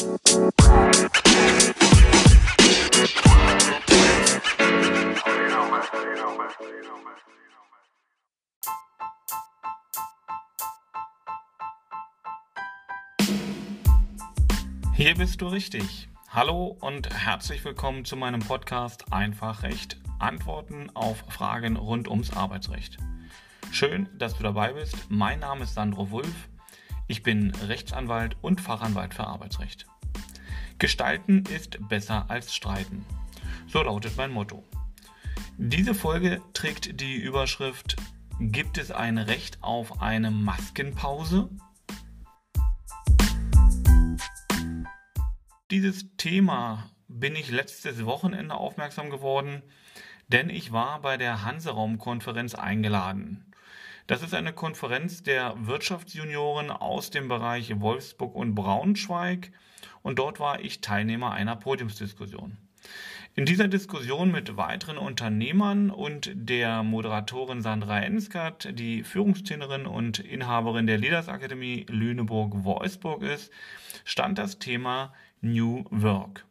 Hier bist du richtig. Hallo und herzlich willkommen zu meinem Podcast Einfach Recht. Antworten auf Fragen rund ums Arbeitsrecht. Schön, dass du dabei bist. Mein Name ist Sandro Wulff. Ich bin Rechtsanwalt und Fachanwalt für Arbeitsrecht. Gestalten ist besser als streiten. So lautet mein Motto. Diese Folge trägt die Überschrift Gibt es ein Recht auf eine Maskenpause? Dieses Thema bin ich letztes Wochenende aufmerksam geworden, denn ich war bei der Hanseraum-Konferenz eingeladen. Das ist eine Konferenz der Wirtschaftsjunioren aus dem Bereich Wolfsburg und Braunschweig und dort war ich Teilnehmer einer Podiumsdiskussion. In dieser Diskussion mit weiteren Unternehmern und der Moderatorin Sandra Enskert, die Führungstrainerin und Inhaberin der Leaders Akademie Lüneburg-Wolfsburg ist, stand das Thema New Work.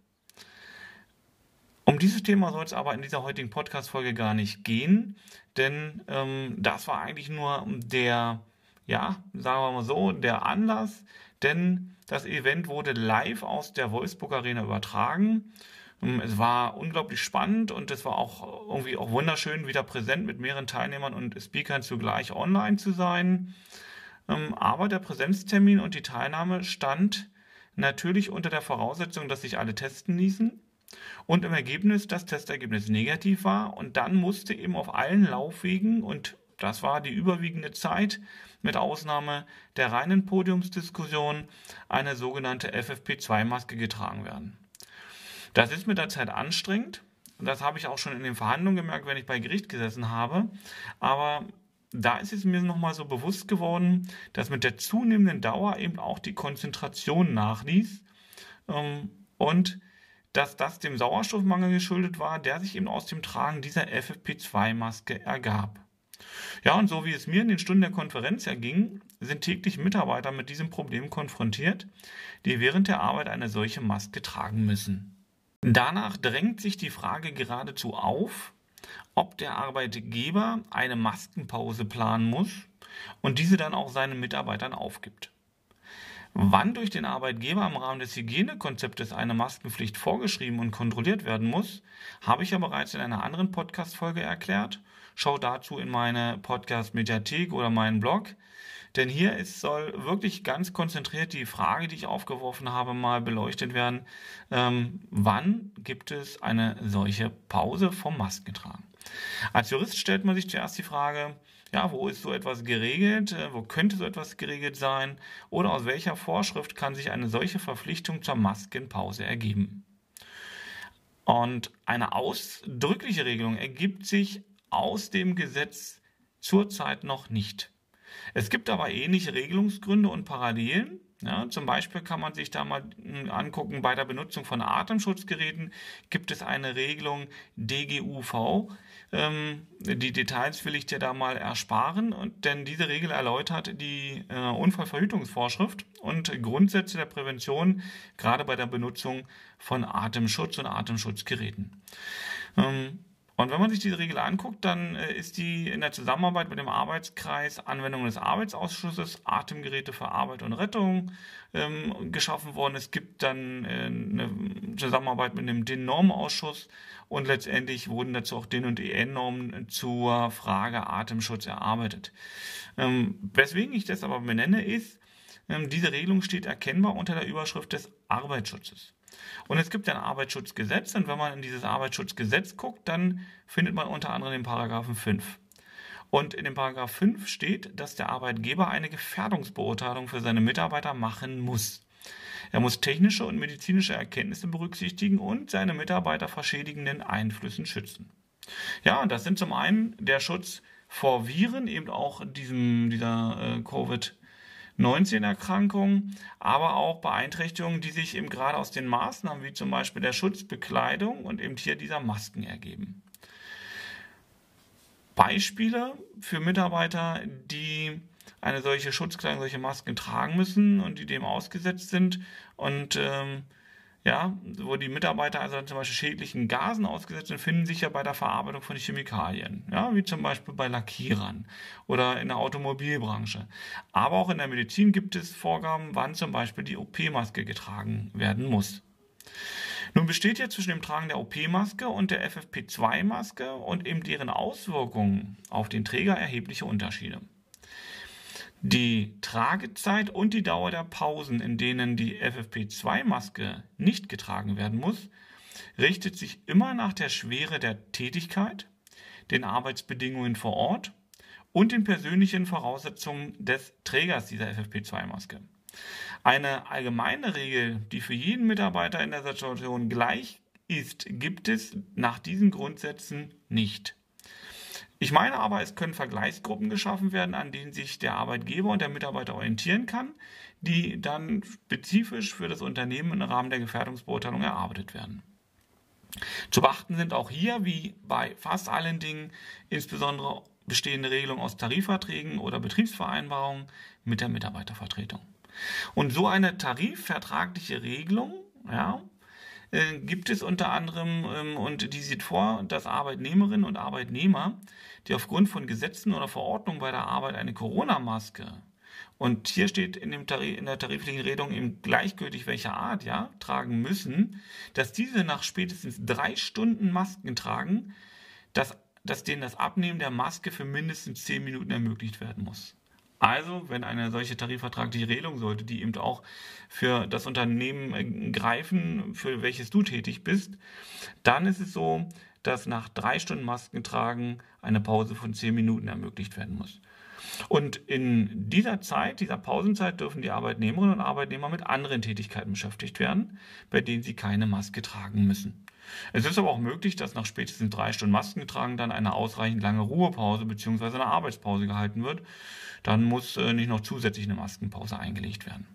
Um dieses Thema soll es aber in dieser heutigen Podcast-Folge gar nicht gehen, denn ähm, das war eigentlich nur der, ja, sagen wir mal so, der Anlass, denn das Event wurde live aus der Wolfsburg Arena übertragen. Ähm, es war unglaublich spannend und es war auch irgendwie auch wunderschön, wieder präsent mit mehreren Teilnehmern und Speakern zugleich online zu sein. Ähm, aber der Präsenztermin und die Teilnahme stand Natürlich unter der Voraussetzung, dass sich alle testen ließen und im Ergebnis das Testergebnis negativ war und dann musste eben auf allen Laufwegen und das war die überwiegende Zeit mit Ausnahme der reinen Podiumsdiskussion eine sogenannte FFP2-Maske getragen werden. Das ist mit der Zeit anstrengend und das habe ich auch schon in den Verhandlungen gemerkt, wenn ich bei Gericht gesessen habe, aber da ist es mir nochmal so bewusst geworden, dass mit der zunehmenden Dauer eben auch die Konzentration nachließ ähm, und dass das dem Sauerstoffmangel geschuldet war, der sich eben aus dem Tragen dieser FFP2-Maske ergab. Ja, und so wie es mir in den Stunden der Konferenz erging, sind täglich Mitarbeiter mit diesem Problem konfrontiert, die während der Arbeit eine solche Maske tragen müssen. Danach drängt sich die Frage geradezu auf, ob der Arbeitgeber eine Maskenpause planen muss und diese dann auch seinen Mitarbeitern aufgibt. Wann durch den Arbeitgeber im Rahmen des Hygienekonzeptes eine Maskenpflicht vorgeschrieben und kontrolliert werden muss, habe ich ja bereits in einer anderen Podcast-Folge erklärt. Schau dazu in meine Podcast-Mediathek oder meinen Blog. Denn hier ist, soll wirklich ganz konzentriert die Frage, die ich aufgeworfen habe, mal beleuchtet werden. Ähm, wann gibt es eine solche Pause vom Maskentragen? Als Jurist stellt man sich zuerst die Frage, ja, wo ist so etwas geregelt? Äh, wo könnte so etwas geregelt sein? Oder aus welcher Vorschrift kann sich eine solche Verpflichtung zur Maskenpause ergeben? Und eine ausdrückliche Regelung ergibt sich aus dem Gesetz zurzeit noch nicht. Es gibt aber ähnliche Regelungsgründe und Parallelen. Ja, zum Beispiel kann man sich da mal hm, angucken, bei der Benutzung von Atemschutzgeräten gibt es eine Regelung DGUV. Ähm, die Details will ich dir da mal ersparen, denn diese Regel erläutert die äh, Unfallverhütungsvorschrift und Grundsätze der Prävention, gerade bei der Benutzung von Atemschutz und Atemschutzgeräten. Ähm, und wenn man sich diese Regel anguckt, dann äh, ist die in der Zusammenarbeit mit dem Arbeitskreis Anwendung des Arbeitsausschusses Atemgeräte für Arbeit und Rettung ähm, geschaffen worden. Es gibt dann äh, eine Zusammenarbeit mit dem DIN-Normenausschuss und letztendlich wurden dazu auch DIN- und EN-Normen zur Frage Atemschutz erarbeitet. Ähm, weswegen ich das aber benenne, ist, ähm, diese Regelung steht erkennbar unter der Überschrift des Arbeitsschutzes. Und es gibt ein Arbeitsschutzgesetz und wenn man in dieses Arbeitsschutzgesetz guckt, dann findet man unter anderem den Paragraphen 5. Und in dem Paragraph 5 steht, dass der Arbeitgeber eine Gefährdungsbeurteilung für seine Mitarbeiter machen muss. Er muss technische und medizinische Erkenntnisse berücksichtigen und seine Mitarbeiter vor schädigenden Einflüssen schützen. Ja, das sind zum einen der Schutz vor Viren, eben auch diesem, dieser äh, Covid-19. Covid-19-Erkrankungen, aber auch Beeinträchtigungen, die sich eben gerade aus den Maßnahmen wie zum Beispiel der Schutzbekleidung und eben hier dieser Masken ergeben. Beispiele für Mitarbeiter, die eine solche Schutzkleidung, solche Masken tragen müssen und die dem ausgesetzt sind und ähm, ja, wo die Mitarbeiter also zum Beispiel schädlichen Gasen ausgesetzt sind, finden sich ja bei der Verarbeitung von Chemikalien, ja, wie zum Beispiel bei Lackierern oder in der Automobilbranche. Aber auch in der Medizin gibt es Vorgaben, wann zum Beispiel die OP-Maske getragen werden muss. Nun besteht ja zwischen dem Tragen der OP-Maske und der FFP2-Maske und eben deren Auswirkungen auf den Träger erhebliche Unterschiede. Die Tragezeit und die Dauer der Pausen, in denen die FFP2-Maske nicht getragen werden muss, richtet sich immer nach der Schwere der Tätigkeit, den Arbeitsbedingungen vor Ort und den persönlichen Voraussetzungen des Trägers dieser FFP2-Maske. Eine allgemeine Regel, die für jeden Mitarbeiter in der Situation gleich ist, gibt es nach diesen Grundsätzen nicht. Ich meine aber, es können Vergleichsgruppen geschaffen werden, an denen sich der Arbeitgeber und der Mitarbeiter orientieren kann, die dann spezifisch für das Unternehmen im Rahmen der Gefährdungsbeurteilung erarbeitet werden. Zu beachten sind auch hier, wie bei fast allen Dingen, insbesondere bestehende Regelungen aus Tarifverträgen oder Betriebsvereinbarungen mit der Mitarbeitervertretung. Und so eine tarifvertragliche Regelung, ja, äh, gibt es unter anderem ähm, und die sieht vor, dass Arbeitnehmerinnen und Arbeitnehmer, die aufgrund von Gesetzen oder Verordnungen bei der Arbeit eine Corona-Maske und hier steht in, dem Tarif, in der tariflichen Regelung eben gleichgültig welcher Art, ja, tragen müssen, dass diese nach spätestens drei Stunden Masken tragen, dass, dass denen das Abnehmen der Maske für mindestens zehn Minuten ermöglicht werden muss. Also, wenn eine solche tarifvertragliche Regelung sollte, die eben auch für das Unternehmen äh, greifen, für welches du tätig bist, dann ist es so, dass nach drei Stunden Masken tragen eine Pause von zehn Minuten ermöglicht werden muss. Und in dieser Zeit, dieser Pausenzeit, dürfen die Arbeitnehmerinnen und Arbeitnehmer mit anderen Tätigkeiten beschäftigt werden, bei denen sie keine Maske tragen müssen. Es ist aber auch möglich, dass nach spätestens drei Stunden Masken getragen dann eine ausreichend lange Ruhepause bzw. eine Arbeitspause gehalten wird. Dann muss äh, nicht noch zusätzlich eine Maskenpause eingelegt werden.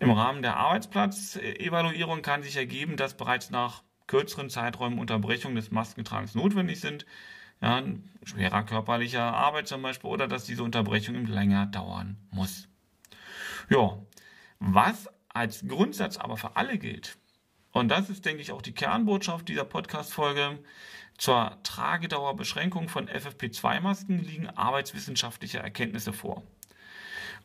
Im Rahmen der Arbeitsplatzevaluierung kann sich ergeben, dass bereits nach kürzeren Zeiträumen Unterbrechungen des Maskentragens notwendig sind. Ja, schwerer körperlicher Arbeit zum Beispiel oder dass diese Unterbrechung länger dauern muss. Ja, was als Grundsatz aber für alle gilt, und das ist, denke ich, auch die Kernbotschaft dieser Podcast-Folge. Zur Tragedauerbeschränkung von FFP2-Masken liegen arbeitswissenschaftliche Erkenntnisse vor.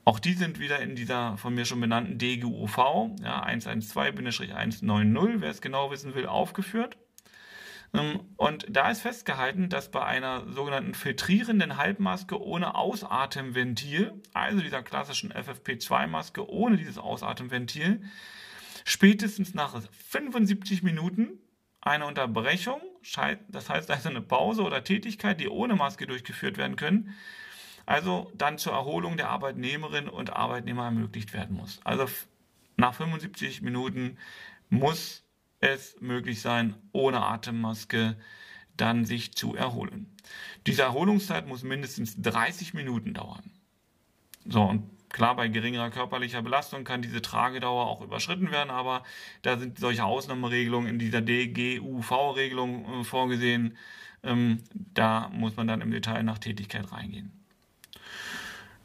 Auch die sind wieder in dieser von mir schon benannten DGUV ja, 112-190, wer es genau wissen will, aufgeführt. Ähm, und da ist festgehalten, dass bei einer sogenannten filtrierenden Halbmaske ohne Ausatemventil, also dieser klassischen FFP2-Maske ohne dieses Ausatemventil, spätestens nach 75 Minuten eine Unterbrechung, das heißt also eine Pause oder Tätigkeit, die ohne Maske durchgeführt werden können, also dann zur Erholung der Arbeitnehmerinnen und Arbeitnehmer ermöglicht werden muss. Also nach 75 Minuten muss es möglich sein, ohne Atemmaske dann sich zu erholen. Diese Erholungszeit muss mindestens 30 Minuten dauern. So, und Klar, bei geringerer körperlicher Belastung kann diese Tragedauer auch überschritten werden, aber da sind solche Ausnahmeregelungen in dieser DGUV-Regelung äh, vorgesehen. Ähm, da muss man dann im Detail nach Tätigkeit reingehen.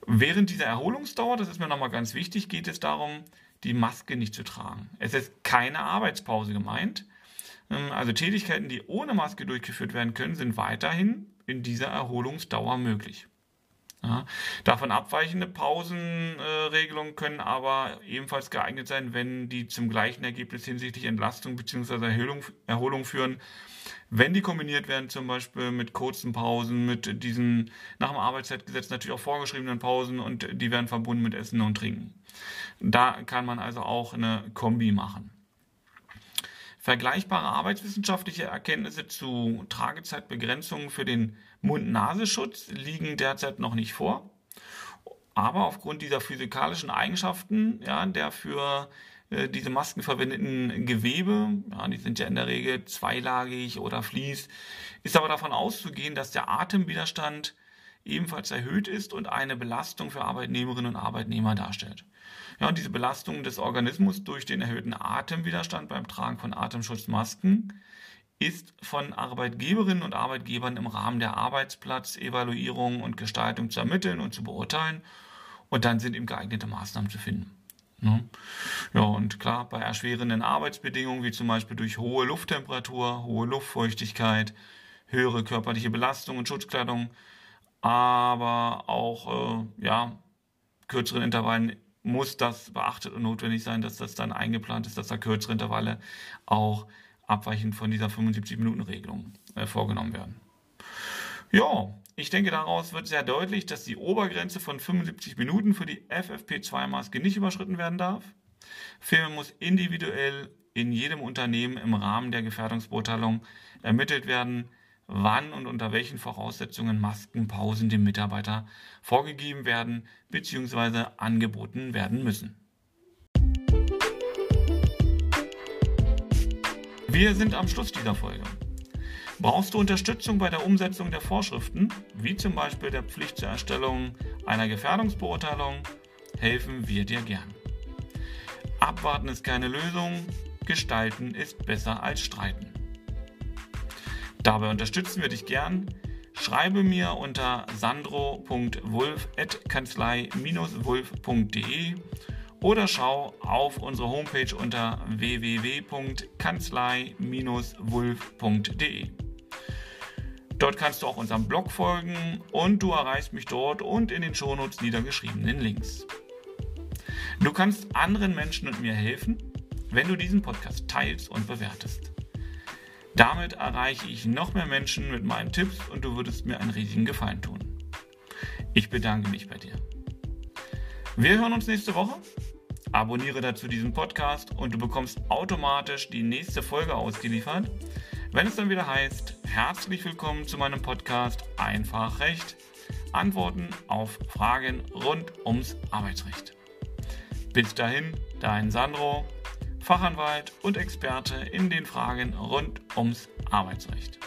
Während dieser Erholungsdauer, das ist mir nochmal ganz wichtig, geht es darum, die Maske nicht zu tragen. Es ist keine Arbeitspause gemeint. Ähm, also Tätigkeiten, die ohne Maske durchgeführt werden können, sind weiterhin in dieser Erholungsdauer möglich. Ja. Davon abweichende Pausenregelungen äh, können aber ebenfalls geeignet sein, wenn die zum gleichen Ergebnis hinsichtlich Entlastung bzw. Erholung, Erholung führen. Wenn die kombiniert werden, zum Beispiel mit kurzen Pausen, mit diesen nach dem Arbeitszeitgesetz natürlich auch vorgeschriebenen Pausen und die werden verbunden mit Essen und Trinken. Da kann man also auch eine Kombi machen. Vergleichbare arbeitswissenschaftliche Erkenntnisse zu Tragezeitbegrenzungen für den Mund-Nasenschutz liegen derzeit noch nicht vor. Aber aufgrund dieser physikalischen Eigenschaften, ja, der für äh, diese Masken verwendeten Gewebe, ja, die sind ja in der Regel zweilagig oder fließt, ist aber davon auszugehen, dass der Atemwiderstand ebenfalls erhöht ist und eine Belastung für Arbeitnehmerinnen und Arbeitnehmer darstellt. Ja, und diese Belastung des Organismus durch den erhöhten Atemwiderstand beim Tragen von Atemschutzmasken ist von Arbeitgeberinnen und Arbeitgebern im Rahmen der Arbeitsplatzevaluierung und Gestaltung zu ermitteln und zu beurteilen. Und dann sind eben geeignete Maßnahmen zu finden. Ne? Ja, und klar, bei erschwerenden Arbeitsbedingungen, wie zum Beispiel durch hohe Lufttemperatur, hohe Luftfeuchtigkeit, höhere körperliche Belastung und Schutzkleidung, aber auch äh, ja, kürzeren Intervallen muss das beachtet und notwendig sein, dass das dann eingeplant ist, dass da kürzere Intervalle auch abweichend von dieser 75-Minuten-Regelung äh, vorgenommen werden. Ja, ich denke, daraus wird sehr deutlich, dass die Obergrenze von 75 Minuten für die FFP2-Maske nicht überschritten werden darf. Vielmehr muss individuell in jedem Unternehmen im Rahmen der Gefährdungsbeurteilung ermittelt werden, wann und unter welchen Voraussetzungen Maskenpausen dem Mitarbeiter vorgegeben werden bzw. angeboten werden müssen. Wir sind am Schluss dieser Folge. Brauchst du Unterstützung bei der Umsetzung der Vorschriften, wie zum Beispiel der Pflicht zur Erstellung einer Gefährdungsbeurteilung, helfen wir dir gern. Abwarten ist keine Lösung, gestalten ist besser als streiten. Dabei unterstützen wir dich gern. Schreibe mir unter sandro.wulf.kanzlei-wulf.de oder schau auf unsere Homepage unter www.kanzlei-wulf.de. Dort kannst du auch unserem Blog folgen und du erreichst mich dort und in den Shownotes niedergeschriebenen Links. Du kannst anderen Menschen und mir helfen, wenn du diesen Podcast teilst und bewertest. Damit erreiche ich noch mehr Menschen mit meinen Tipps und du würdest mir einen riesigen Gefallen tun. Ich bedanke mich bei dir. Wir hören uns nächste Woche. Abonniere dazu diesen Podcast und du bekommst automatisch die nächste Folge ausgeliefert, wenn es dann wieder heißt, herzlich willkommen zu meinem Podcast Einfach Recht. Antworten auf Fragen rund ums Arbeitsrecht. Bis dahin, dein Sandro, Fachanwalt und Experte in den Fragen rund ums Arbeitsrecht.